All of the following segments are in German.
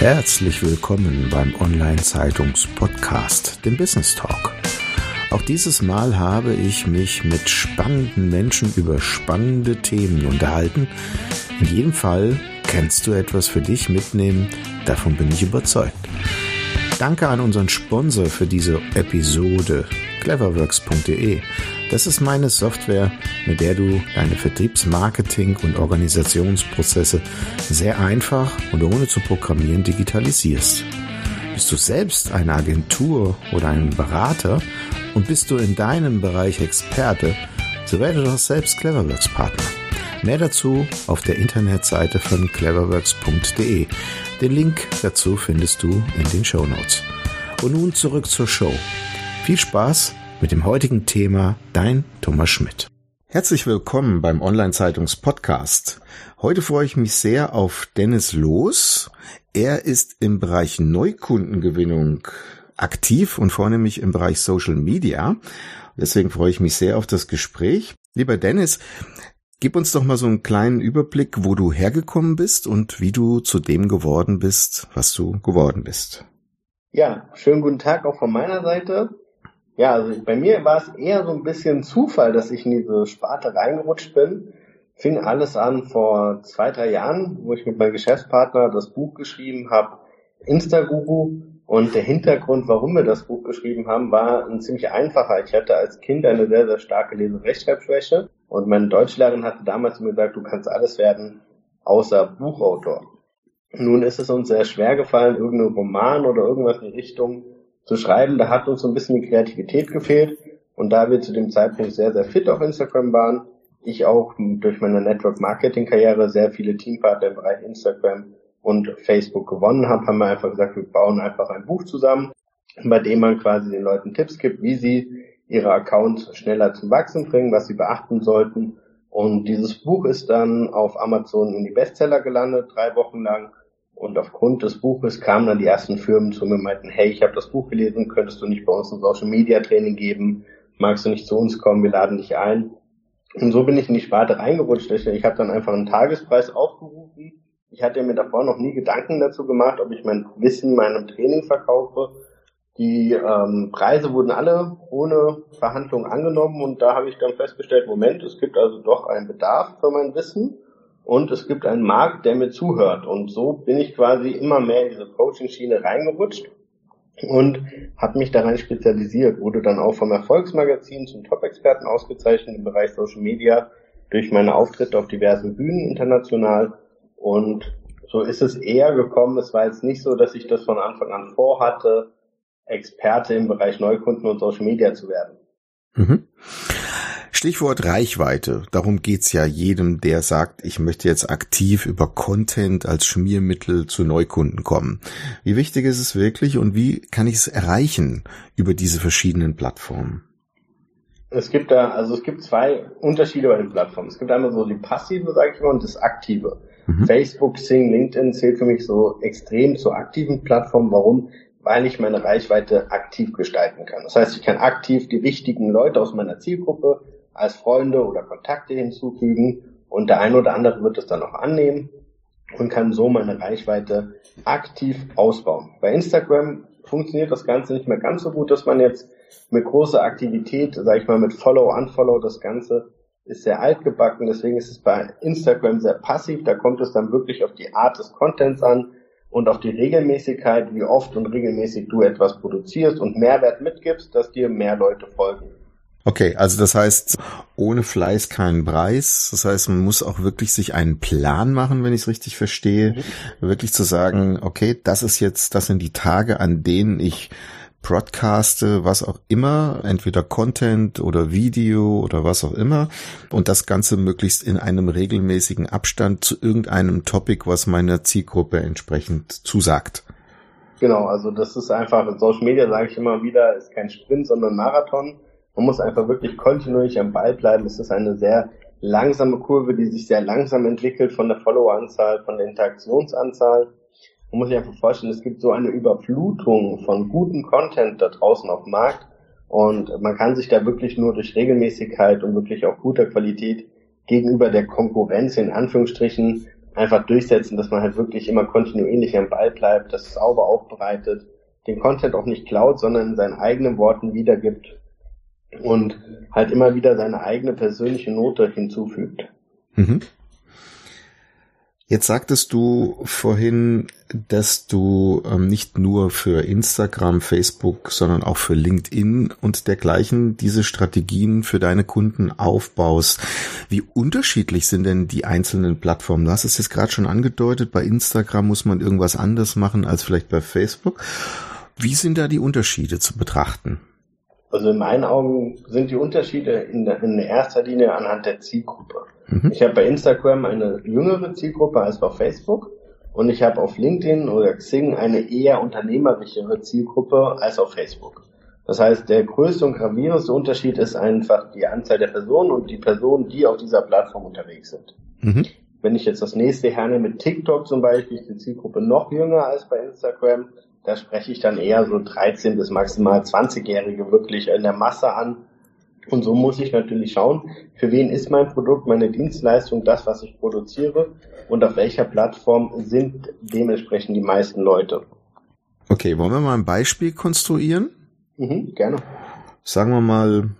Herzlich willkommen beim Online-Zeitungs-Podcast, dem Business Talk. Auch dieses Mal habe ich mich mit spannenden Menschen über spannende Themen unterhalten. In jedem Fall kannst du etwas für dich mitnehmen, davon bin ich überzeugt. Danke an unseren Sponsor für diese Episode, cleverworks.de. Das ist meine Software, mit der du deine Vertriebsmarketing und Organisationsprozesse sehr einfach und ohne zu programmieren digitalisierst. Bist du selbst eine Agentur oder ein Berater und bist du in deinem Bereich Experte, so werde doch selbst Cleverworks Partner. Mehr dazu auf der Internetseite von cleverworks.de. Den Link dazu findest du in den Show Notes. Und nun zurück zur Show. Viel Spaß mit dem heutigen Thema Dein Thomas Schmidt. Herzlich willkommen beim Online-Zeitungs-Podcast. Heute freue ich mich sehr auf Dennis Loos. Er ist im Bereich Neukundengewinnung aktiv und vornehmlich im Bereich Social Media. Deswegen freue ich mich sehr auf das Gespräch. Lieber Dennis, gib uns doch mal so einen kleinen Überblick, wo du hergekommen bist und wie du zu dem geworden bist, was du geworden bist. Ja, schönen guten Tag auch von meiner Seite. Ja, also bei mir war es eher so ein bisschen Zufall, dass ich in diese Sparte reingerutscht bin. Fing alles an vor zwei, drei Jahren, wo ich mit meinem Geschäftspartner das Buch geschrieben habe, Instaguru. Und der Hintergrund, warum wir das Buch geschrieben haben, war ein ziemlich einfacher. Ich hatte als Kind eine sehr, sehr starke Lese-Rechtschreibschwäche und meine Deutschlehrerin hatte damals mir gesagt, du kannst alles werden, außer Buchautor. Nun ist es uns sehr schwer gefallen, irgendeinen Roman oder irgendwas in die Richtung zu schreiben. Da hat uns so ein bisschen die Kreativität gefehlt. Und da wir zu dem Zeitpunkt sehr, sehr fit auf Instagram waren, ich auch durch meine Network Marketing Karriere sehr viele Teampartner im Bereich Instagram und Facebook gewonnen habe, haben wir einfach gesagt, wir bauen einfach ein Buch zusammen, bei dem man quasi den Leuten Tipps gibt, wie sie ihre Accounts schneller zum Wachsen bringen, was sie beachten sollten. Und dieses Buch ist dann auf Amazon in die Bestseller gelandet, drei Wochen lang. Und aufgrund des Buches kamen dann die ersten Firmen zu mir und meinten, hey, ich habe das Buch gelesen, könntest du nicht bei uns ein Social Media Training geben? Magst du nicht zu uns kommen? Wir laden dich ein. Und so bin ich in die Sparte reingerutscht. Ich habe dann einfach einen Tagespreis aufgerufen. Ich hatte mir davor noch nie Gedanken dazu gemacht, ob ich mein Wissen meinem Training verkaufe. Die ähm, Preise wurden alle ohne Verhandlung angenommen und da habe ich dann festgestellt, Moment, es gibt also doch einen Bedarf für mein Wissen und es gibt einen Markt, der mir zuhört. Und so bin ich quasi immer mehr in diese Coaching-Schiene reingerutscht und habe mich daran spezialisiert, wurde dann auch vom Erfolgsmagazin zum Top-Experten ausgezeichnet im Bereich Social Media durch meine Auftritte auf diversen Bühnen international. Und so ist es eher gekommen. Es war jetzt nicht so, dass ich das von Anfang an vorhatte, Experte im Bereich Neukunden und Social Media zu werden. Mhm. Stichwort Reichweite. Darum geht's ja jedem, der sagt, ich möchte jetzt aktiv über Content als Schmiermittel zu Neukunden kommen. Wie wichtig ist es wirklich und wie kann ich es erreichen über diese verschiedenen Plattformen? Es gibt da, also es gibt zwei Unterschiede bei den Plattformen. Es gibt einmal so die passive, sage ich mal, und das aktive. Mhm. Facebook, Sing, LinkedIn zählt für mich so extrem zur aktiven Plattform. Warum? Weil ich meine Reichweite aktiv gestalten kann. Das heißt, ich kann aktiv die wichtigen Leute aus meiner Zielgruppe als Freunde oder Kontakte hinzufügen und der eine oder andere wird es dann auch annehmen und kann so meine Reichweite aktiv ausbauen. Bei Instagram funktioniert das Ganze nicht mehr ganz so gut, dass man jetzt mit großer Aktivität, sage ich mal, mit Follow, Unfollow, das Ganze ist sehr altgebacken, deswegen ist es bei Instagram sehr passiv, da kommt es dann wirklich auf die Art des Contents an und auf die Regelmäßigkeit, wie oft und regelmäßig du etwas produzierst und Mehrwert mitgibst, dass dir mehr Leute folgen. Okay, also das heißt, ohne Fleiß keinen Preis. Das heißt, man muss auch wirklich sich einen Plan machen, wenn ich es richtig verstehe. Mhm. Wirklich zu sagen, okay, das ist jetzt, das sind die Tage, an denen ich broadcaste, was auch immer, entweder Content oder Video oder was auch immer. Und das Ganze möglichst in einem regelmäßigen Abstand zu irgendeinem Topic, was meiner Zielgruppe entsprechend zusagt. Genau, also das ist einfach, in Social Media sage ich immer wieder, ist kein Sprint, sondern Marathon. Man muss einfach wirklich kontinuierlich am Ball bleiben. Es ist eine sehr langsame Kurve, die sich sehr langsam entwickelt von der Followeranzahl, von der Interaktionsanzahl. Man muss sich einfach vorstellen, es gibt so eine Überflutung von gutem Content da draußen auf dem Markt und man kann sich da wirklich nur durch Regelmäßigkeit und wirklich auch guter Qualität gegenüber der Konkurrenz in Anführungsstrichen einfach durchsetzen, dass man halt wirklich immer kontinuierlich am Ball bleibt, das sauber aufbereitet, den Content auch nicht klaut, sondern in seinen eigenen Worten wiedergibt und halt immer wieder seine eigene persönliche Note hinzufügt. Mhm. Jetzt sagtest du vorhin, dass du ähm, nicht nur für Instagram, Facebook, sondern auch für LinkedIn und dergleichen diese Strategien für deine Kunden aufbaust. Wie unterschiedlich sind denn die einzelnen Plattformen? Du hast es jetzt gerade schon angedeutet, bei Instagram muss man irgendwas anders machen als vielleicht bei Facebook. Wie sind da die Unterschiede zu betrachten? Also in meinen Augen sind die Unterschiede in, in erster Linie anhand der Zielgruppe. Mhm. Ich habe bei Instagram eine jüngere Zielgruppe als auf Facebook und ich habe auf LinkedIn oder Xing eine eher unternehmerischere Zielgruppe als auf Facebook. Das heißt, der größte und gravierendste Unterschied ist einfach die Anzahl der Personen und die Personen, die auf dieser Plattform unterwegs sind. Mhm. Wenn ich jetzt das nächste hernehme mit TikTok zum Beispiel, ist die Zielgruppe noch jünger als bei Instagram. Da spreche ich dann eher so 13 bis maximal 20-Jährige wirklich in der Masse an, und so muss ich natürlich schauen, für wen ist mein Produkt, meine Dienstleistung, das, was ich produziere und auf welcher Plattform sind dementsprechend die meisten Leute. Okay, wollen wir mal ein Beispiel konstruieren? Mhm, gerne. Sagen wir mal,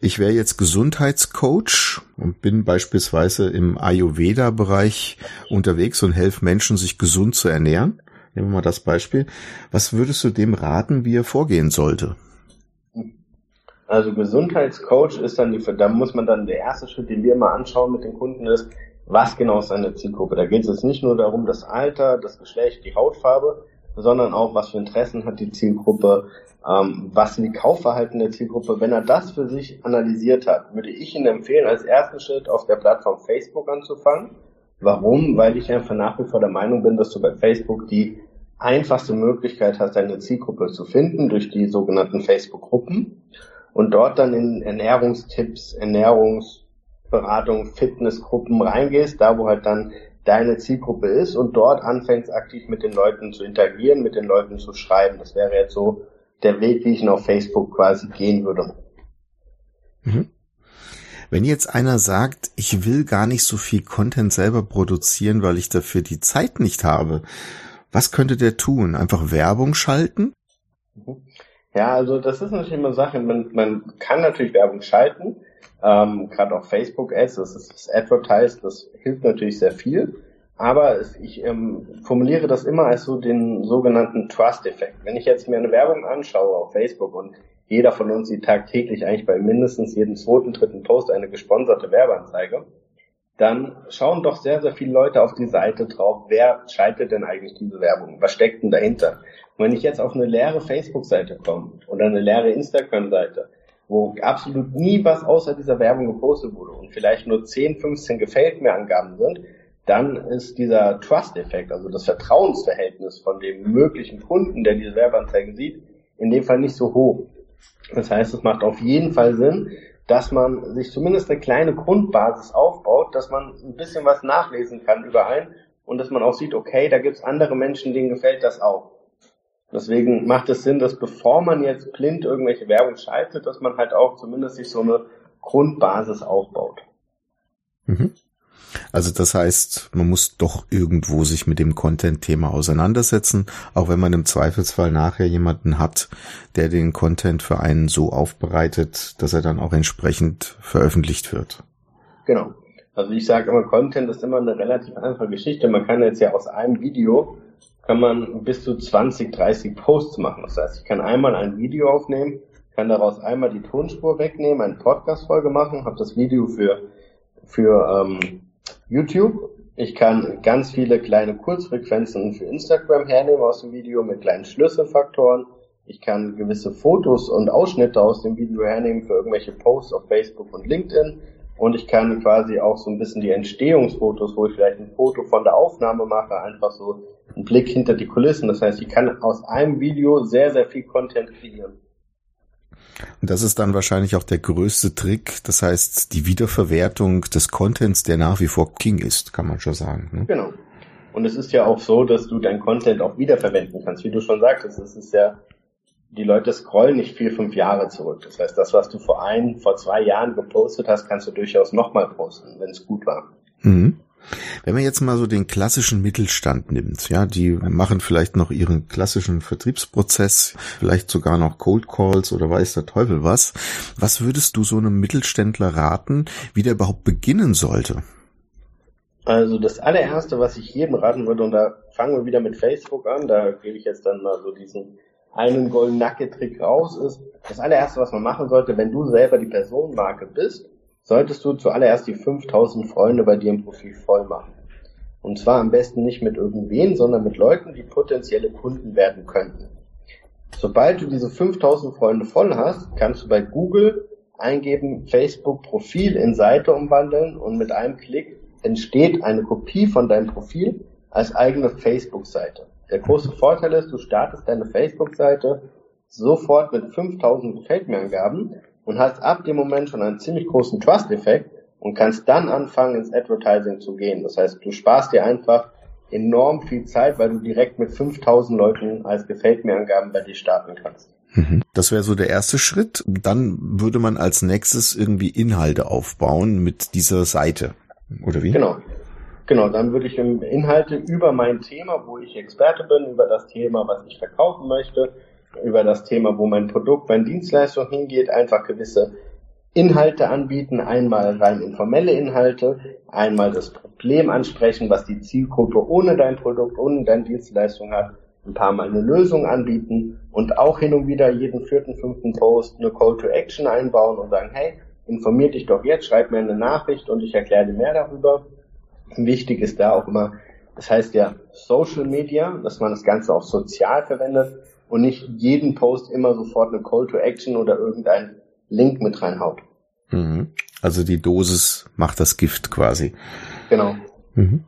ich wäre jetzt Gesundheitscoach und bin beispielsweise im Ayurveda-Bereich unterwegs und helfe Menschen, sich gesund zu ernähren. Nehmen wir mal das Beispiel. Was würdest du dem raten, wie er vorgehen sollte? Also Gesundheitscoach ist dann die, da muss man dann der erste Schritt, den wir immer anschauen mit den Kunden ist, was genau ist seine Zielgruppe. Da geht es jetzt nicht nur darum, das Alter, das Geschlecht, die Hautfarbe, sondern auch, was für Interessen hat die Zielgruppe, ähm, was sind die Kaufverhalten der Zielgruppe. Wenn er das für sich analysiert hat, würde ich Ihnen empfehlen, als ersten Schritt auf der Plattform Facebook anzufangen. Warum? Weil ich einfach nach wie vor der Meinung bin, dass du bei Facebook die einfachste Möglichkeit hast, deine Zielgruppe zu finden durch die sogenannten Facebook-Gruppen und dort dann in Ernährungstipps, Ernährungsberatung, Fitnessgruppen reingehst, da wo halt dann deine Zielgruppe ist und dort anfängst aktiv mit den Leuten zu interagieren, mit den Leuten zu schreiben. Das wäre jetzt so der Weg, wie ich auf Facebook quasi gehen würde. Mhm. Wenn jetzt einer sagt, ich will gar nicht so viel Content selber produzieren, weil ich dafür die Zeit nicht habe, was könnte der tun? Einfach Werbung schalten? Ja, also das ist natürlich immer Sache. Man, man kann natürlich Werbung schalten, ähm, gerade auch Facebook Ads, das ist das Advertise, das hilft natürlich sehr viel. Aber ich ähm, formuliere das immer als so den sogenannten Trust-Effekt. Wenn ich jetzt mir eine Werbung anschaue auf Facebook und jeder von uns sieht tagtäglich eigentlich bei mindestens jedem zweiten, dritten Post eine gesponserte Werbeanzeige, dann schauen doch sehr, sehr viele Leute auf die Seite drauf, wer schaltet denn eigentlich diese Werbung? Was steckt denn dahinter? Und wenn ich jetzt auf eine leere Facebook-Seite komme oder eine leere Instagram-Seite, wo absolut nie was außer dieser Werbung gepostet wurde und vielleicht nur 10, 15 gefällt mir Angaben sind, dann ist dieser Trust-Effekt, also das Vertrauensverhältnis von dem möglichen Kunden, der diese Werbeanzeigen sieht, in dem Fall nicht so hoch. Das heißt, es macht auf jeden Fall Sinn, dass man sich zumindest eine kleine Grundbasis aufbaut, dass man ein bisschen was nachlesen kann über einen und dass man auch sieht, okay, da gibt's andere Menschen, denen gefällt das auch. Deswegen macht es Sinn, dass bevor man jetzt blind irgendwelche Werbung schaltet, dass man halt auch zumindest sich so eine Grundbasis aufbaut. Mhm. Also das heißt, man muss doch irgendwo sich mit dem Content-Thema auseinandersetzen, auch wenn man im Zweifelsfall nachher jemanden hat, der den Content für einen so aufbereitet, dass er dann auch entsprechend veröffentlicht wird. Genau. Also ich sage immer, Content ist immer eine relativ einfache Geschichte. Man kann jetzt ja aus einem Video kann man bis zu 20, 30 Posts machen. Das heißt, ich kann einmal ein Video aufnehmen, kann daraus einmal die Tonspur wegnehmen, eine Podcast-Folge machen, habe das Video für, für ähm, YouTube. Ich kann ganz viele kleine Kurzfrequenzen für Instagram hernehmen aus dem Video mit kleinen Schlüsselfaktoren. Ich kann gewisse Fotos und Ausschnitte aus dem Video hernehmen für irgendwelche Posts auf Facebook und LinkedIn. Und ich kann quasi auch so ein bisschen die Entstehungsfotos, wo ich vielleicht ein Foto von der Aufnahme mache, einfach so einen Blick hinter die Kulissen. Das heißt, ich kann aus einem Video sehr, sehr viel Content kreieren. Und das ist dann wahrscheinlich auch der größte Trick. Das heißt, die Wiederverwertung des Contents, der nach wie vor King ist, kann man schon sagen. Ne? Genau. Und es ist ja auch so, dass du dein Content auch wiederverwenden kannst. Wie du schon sagtest, es ist ja, die Leute scrollen nicht vier, fünf Jahre zurück. Das heißt, das, was du vor ein, vor zwei Jahren gepostet hast, kannst du durchaus nochmal posten, wenn es gut war. Mhm. Wenn man jetzt mal so den klassischen Mittelstand nimmt, ja, die machen vielleicht noch ihren klassischen Vertriebsprozess, vielleicht sogar noch Cold Calls oder weiß der Teufel was. Was würdest du so einem Mittelständler raten, wie der überhaupt beginnen sollte? Also das allererste, was ich jedem raten würde, und da fangen wir wieder mit Facebook an, da gebe ich jetzt dann mal so diesen einen Golden Nugget Trick raus, ist das allererste, was man machen sollte, wenn du selber die Personenmarke bist, solltest du zuallererst die 5000 Freunde bei dir im Profil voll machen. Und zwar am besten nicht mit irgendwen, sondern mit Leuten, die potenzielle Kunden werden könnten. Sobald du diese 5000 Freunde voll hast, kannst du bei Google eingeben Facebook Profil in Seite umwandeln und mit einem Klick entsteht eine Kopie von deinem Profil als eigene Facebook-Seite. Der große Vorteil ist, du startest deine Facebook-Seite sofort mit 5000 Gefällt mir und hast ab dem Moment schon einen ziemlich großen Trust-Effekt und kannst dann anfangen ins Advertising zu gehen. Das heißt, du sparst dir einfach enorm viel Zeit, weil du direkt mit 5000 Leuten als Gefällt mir Angaben bei dir starten kannst. Mhm. Das wäre so der erste Schritt. Dann würde man als nächstes irgendwie Inhalte aufbauen mit dieser Seite. Oder wie? Genau. Genau, dann würde ich Inhalte über mein Thema, wo ich Experte bin, über das Thema, was ich verkaufen möchte, über das Thema, wo mein Produkt, meine Dienstleistung hingeht, einfach gewisse Inhalte anbieten, einmal rein informelle Inhalte, einmal das Problem ansprechen, was die Zielgruppe ohne dein Produkt, ohne deine Dienstleistung hat, ein paar Mal eine Lösung anbieten und auch hin und wieder jeden vierten, fünften Post eine Call to Action einbauen und sagen, hey, informier dich doch jetzt, schreib mir eine Nachricht und ich erkläre dir mehr darüber. Wichtig ist da auch immer, das heißt ja Social Media, dass man das Ganze auch sozial verwendet und nicht jeden Post immer sofort eine Call to Action oder irgendein Link mit reinhaut. Mhm. Also die Dosis macht das Gift quasi. Genau. Mhm.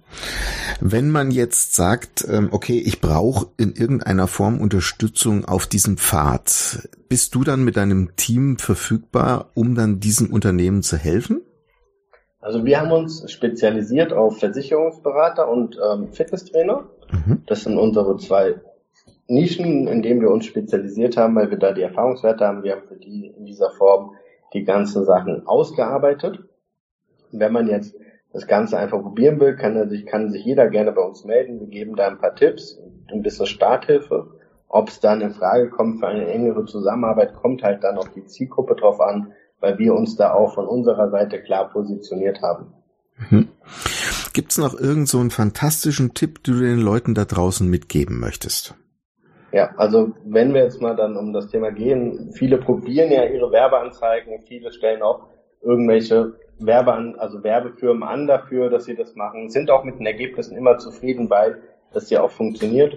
Wenn man jetzt sagt, ähm, okay, ich brauche in irgendeiner Form Unterstützung auf diesem Pfad, bist du dann mit deinem Team verfügbar, um dann diesem Unternehmen zu helfen? Also wir haben uns spezialisiert auf Versicherungsberater und ähm, Fitnesstrainer. Mhm. Das sind unsere zwei Nischen, in denen wir uns spezialisiert haben, weil wir da die Erfahrungswerte haben. Wir haben für die in dieser Form die ganzen Sachen ausgearbeitet. Wenn man jetzt das Ganze einfach probieren will, kann, sich, kann sich jeder gerne bei uns melden. Wir geben da ein paar Tipps, ein bisschen Starthilfe. Ob es dann in Frage kommt für eine engere Zusammenarbeit, kommt halt dann auf die Zielgruppe drauf an, weil wir uns da auch von unserer Seite klar positioniert haben. Mhm. Gibt es noch irgendeinen so einen fantastischen Tipp, den du den Leuten da draußen mitgeben möchtest? Ja, also wenn wir jetzt mal dann um das Thema gehen, viele probieren ja ihre Werbeanzeigen, viele stellen auch irgendwelche Werbean, also Werbefirmen an dafür, dass sie das machen, sind auch mit den Ergebnissen immer zufrieden, weil das ja auch funktioniert.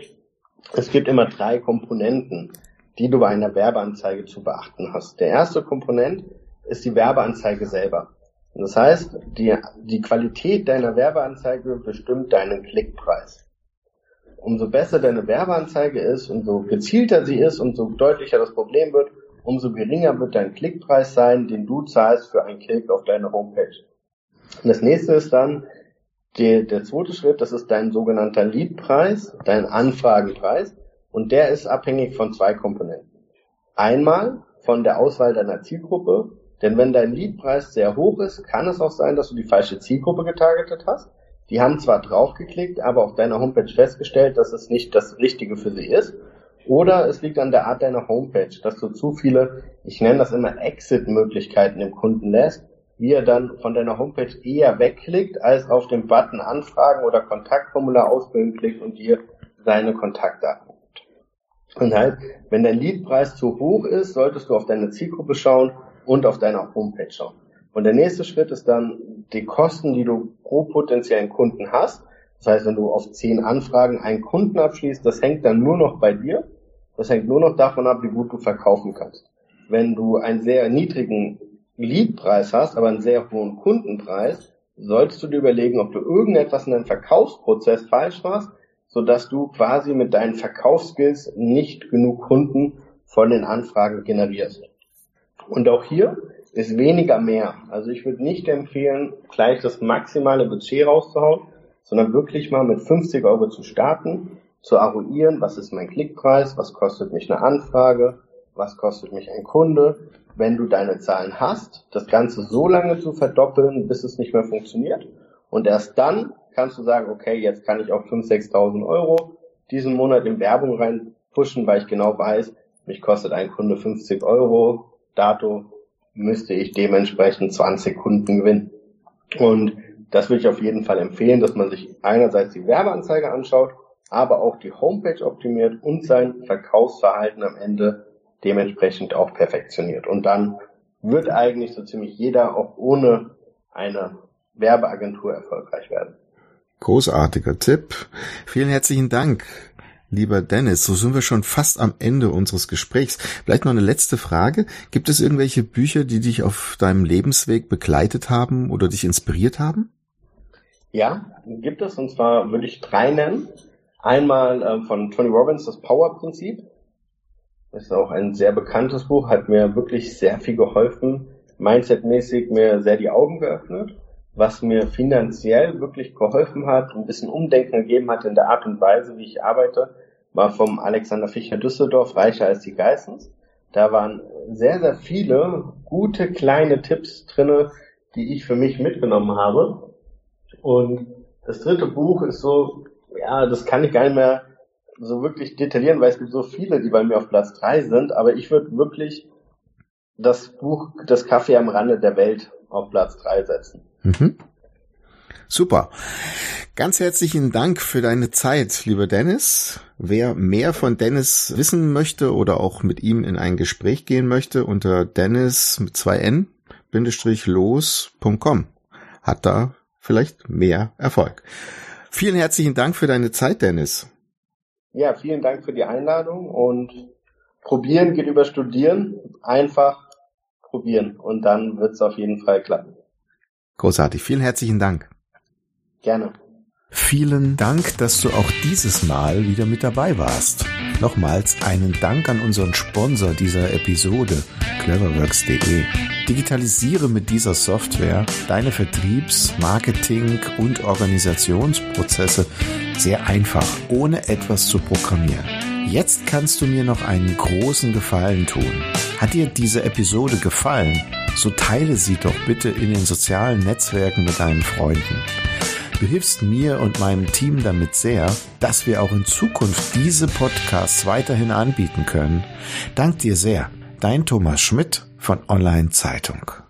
Es gibt immer drei Komponenten, die du bei einer Werbeanzeige zu beachten hast. Der erste Komponent ist die Werbeanzeige selber. Das heißt, die, die Qualität deiner Werbeanzeige bestimmt deinen Klickpreis. Umso besser deine Werbeanzeige ist, umso gezielter sie ist, umso deutlicher das Problem wird, umso geringer wird dein Klickpreis sein, den du zahlst für einen Klick auf deine Homepage. Und das nächste ist dann der, der zweite Schritt, das ist dein sogenannter Leadpreis, dein Anfragenpreis. Und der ist abhängig von zwei Komponenten. Einmal von der Auswahl deiner Zielgruppe, denn wenn dein Leadpreis sehr hoch ist, kann es auch sein, dass du die falsche Zielgruppe getargetet hast. Die haben zwar draufgeklickt, aber auf deiner Homepage festgestellt, dass es nicht das Richtige für sie ist oder es liegt an der Art deiner Homepage, dass du zu viele, ich nenne das immer Exit-Möglichkeiten dem Kunden lässt, wie er dann von deiner Homepage eher wegklickt, als auf den Button Anfragen oder Kontaktformular ausfüllen klickt und dir seine Kontaktdaten gibt. Und halt, wenn dein Leadpreis zu hoch ist, solltest du auf deine Zielgruppe schauen und auf deiner Homepage schauen. Und der nächste Schritt ist dann die Kosten, die du pro potenziellen Kunden hast. Das heißt, wenn du auf zehn Anfragen einen Kunden abschließt, das hängt dann nur noch bei dir. Das hängt nur noch davon ab, wie gut du verkaufen kannst. Wenn du einen sehr niedrigen Leadpreis hast, aber einen sehr hohen Kundenpreis, solltest du dir überlegen, ob du irgendetwas in deinem Verkaufsprozess falsch machst, sodass du quasi mit deinen Verkaufsskills nicht genug Kunden von den Anfragen generierst. Und auch hier ist weniger mehr. Also ich würde nicht empfehlen, gleich das maximale Budget rauszuhauen, sondern wirklich mal mit 50 Euro zu starten, zu eruieren, was ist mein Klickpreis, was kostet mich eine Anfrage, was kostet mich ein Kunde. Wenn du deine Zahlen hast, das Ganze so lange zu verdoppeln, bis es nicht mehr funktioniert und erst dann kannst du sagen, okay, jetzt kann ich auf 5.000, 6.000 Euro diesen Monat in Werbung reinpushen, weil ich genau weiß, mich kostet ein Kunde 50 Euro, dato müsste ich dementsprechend 20 Kunden gewinnen. Und das würde ich auf jeden Fall empfehlen, dass man sich einerseits die Werbeanzeige anschaut, aber auch die Homepage optimiert und sein Verkaufsverhalten am Ende dementsprechend auch perfektioniert. Und dann wird eigentlich so ziemlich jeder auch ohne eine Werbeagentur erfolgreich werden. Großartiger Tipp. Vielen herzlichen Dank, lieber Dennis. So sind wir schon fast am Ende unseres Gesprächs. Vielleicht noch eine letzte Frage. Gibt es irgendwelche Bücher, die dich auf deinem Lebensweg begleitet haben oder dich inspiriert haben? Ja, gibt es. Und zwar würde ich drei nennen. Einmal äh, von Tony Robbins, das Power-Prinzip. Das ist auch ein sehr bekanntes Buch, hat mir wirklich sehr viel geholfen, mindsetmäßig mir sehr die Augen geöffnet, was mir finanziell wirklich geholfen hat, ein bisschen Umdenken gegeben hat in der Art und Weise, wie ich arbeite, war vom Alexander Fischer Düsseldorf, Reicher als die Geistens. Da waren sehr, sehr viele gute kleine Tipps drinne, die ich für mich mitgenommen habe. Und das dritte Buch ist so, ja, das kann ich gar nicht mehr so wirklich detaillieren, weil es gibt so viele, die bei mir auf Platz drei sind, aber ich würde wirklich das Buch Das Kaffee am Rande der Welt auf Platz drei setzen. Mhm. Super. Ganz herzlichen Dank für deine Zeit, lieber Dennis. Wer mehr von Dennis wissen möchte oder auch mit ihm in ein Gespräch gehen möchte, unter Dennis mit zwei N, Bindestrich los.com. Hat da vielleicht mehr Erfolg. Vielen herzlichen Dank für deine Zeit, Dennis. Ja, vielen Dank für die Einladung und probieren geht über studieren. Einfach probieren und dann wird es auf jeden Fall klappen. Großartig. Vielen herzlichen Dank. Gerne. Vielen Dank, dass du auch dieses Mal wieder mit dabei warst. Nochmals einen Dank an unseren Sponsor dieser Episode, cleverworks.de. Digitalisiere mit dieser Software deine Vertriebs-, Marketing- und Organisationsprozesse sehr einfach, ohne etwas zu programmieren. Jetzt kannst du mir noch einen großen Gefallen tun. Hat dir diese Episode gefallen? So teile sie doch bitte in den sozialen Netzwerken mit deinen Freunden. Du hilfst mir und meinem Team damit sehr, dass wir auch in Zukunft diese Podcasts weiterhin anbieten können. Dank dir sehr. Dein Thomas Schmidt von Online Zeitung.